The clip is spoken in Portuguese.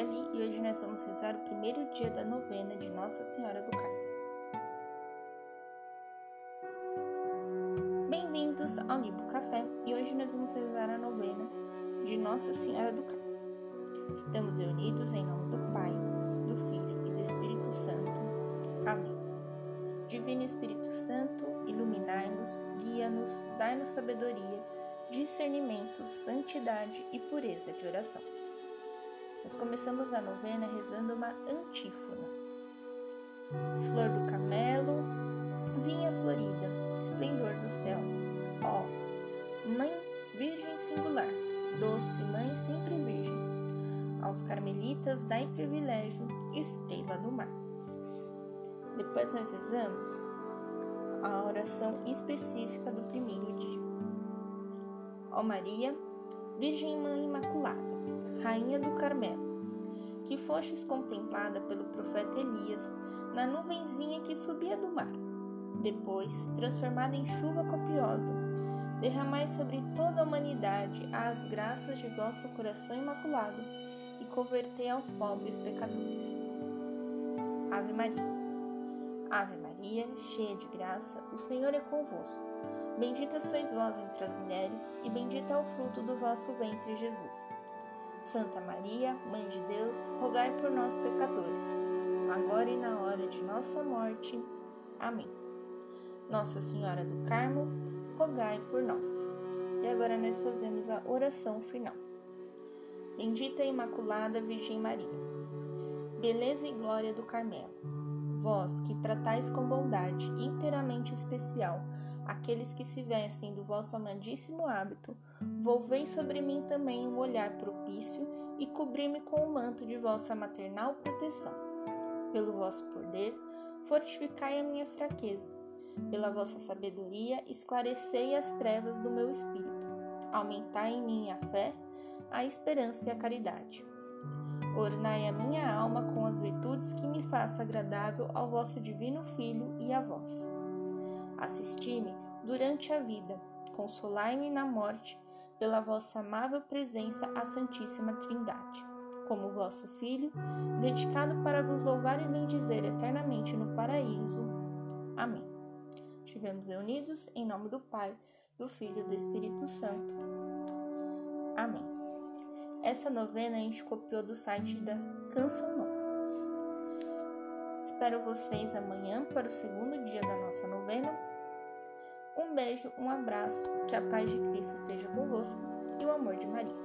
e hoje nós vamos rezar o primeiro dia da novena de Nossa Senhora do Carmo. Bem-vindos ao Libo Café e hoje nós vamos rezar a novena de Nossa Senhora do Carmo. Estamos reunidos em nome do Pai, do Filho e do Espírito Santo. Amém. Divino Espírito Santo, iluminai-nos, guia-nos, dai-nos sabedoria, discernimento, santidade e pureza de oração. Nós começamos a novena rezando uma antífona. Flor do camelo, vinha florida, esplendor do céu. Ó, Mãe Virgem singular, doce Mãe sempre Virgem. Aos carmelitas dai privilégio, estrela do mar. Depois nós rezamos a oração específica do primeiro dia. Ó Maria, Virgem Mãe Imaculada, Rainha do Carmelo, que fostes contemplada pelo profeta Elias na nuvenzinha que subia do mar. Depois, transformada em chuva copiosa, derramai sobre toda a humanidade as graças de vosso coração imaculado e convertei aos pobres pecadores. Ave Maria. Ave Maria, cheia de graça, o Senhor é convosco. Bendita sois vós entre as mulheres, e bendito é o fruto do vosso ventre, Jesus. Santa Maria, Mãe de Deus, rogai por nós, pecadores, agora e na hora de nossa morte. Amém. Nossa Senhora do Carmo, rogai por nós. E agora nós fazemos a oração final. Bendita e Imaculada Virgem Maria, beleza e glória do Carmelo, vós que tratais com bondade inteiramente especial aqueles que se vestem do vosso amadíssimo hábito, volvei sobre mim também um olhar propício e cobri-me com o manto de vossa maternal proteção. Pelo vosso poder, fortificai a minha fraqueza. Pela vossa sabedoria, esclarecei as trevas do meu espírito. Aumentai em mim a fé, a esperança e a caridade. Ornai a minha alma com as virtudes que me faça agradável ao vosso divino Filho e a vós. Assisti-me durante a vida, consolai-me na morte, pela vossa amável presença à Santíssima Trindade. Como vosso Filho, dedicado para vos louvar e bendizer eternamente no paraíso. Amém. Estivemos reunidos em nome do Pai, do Filho e do Espírito Santo. Amém. Essa novena a gente copiou do site da Canção Nova. Espero vocês amanhã para o segundo dia da nossa novena. Um beijo, um abraço, que a paz de Cristo esteja convosco e o amor de Maria.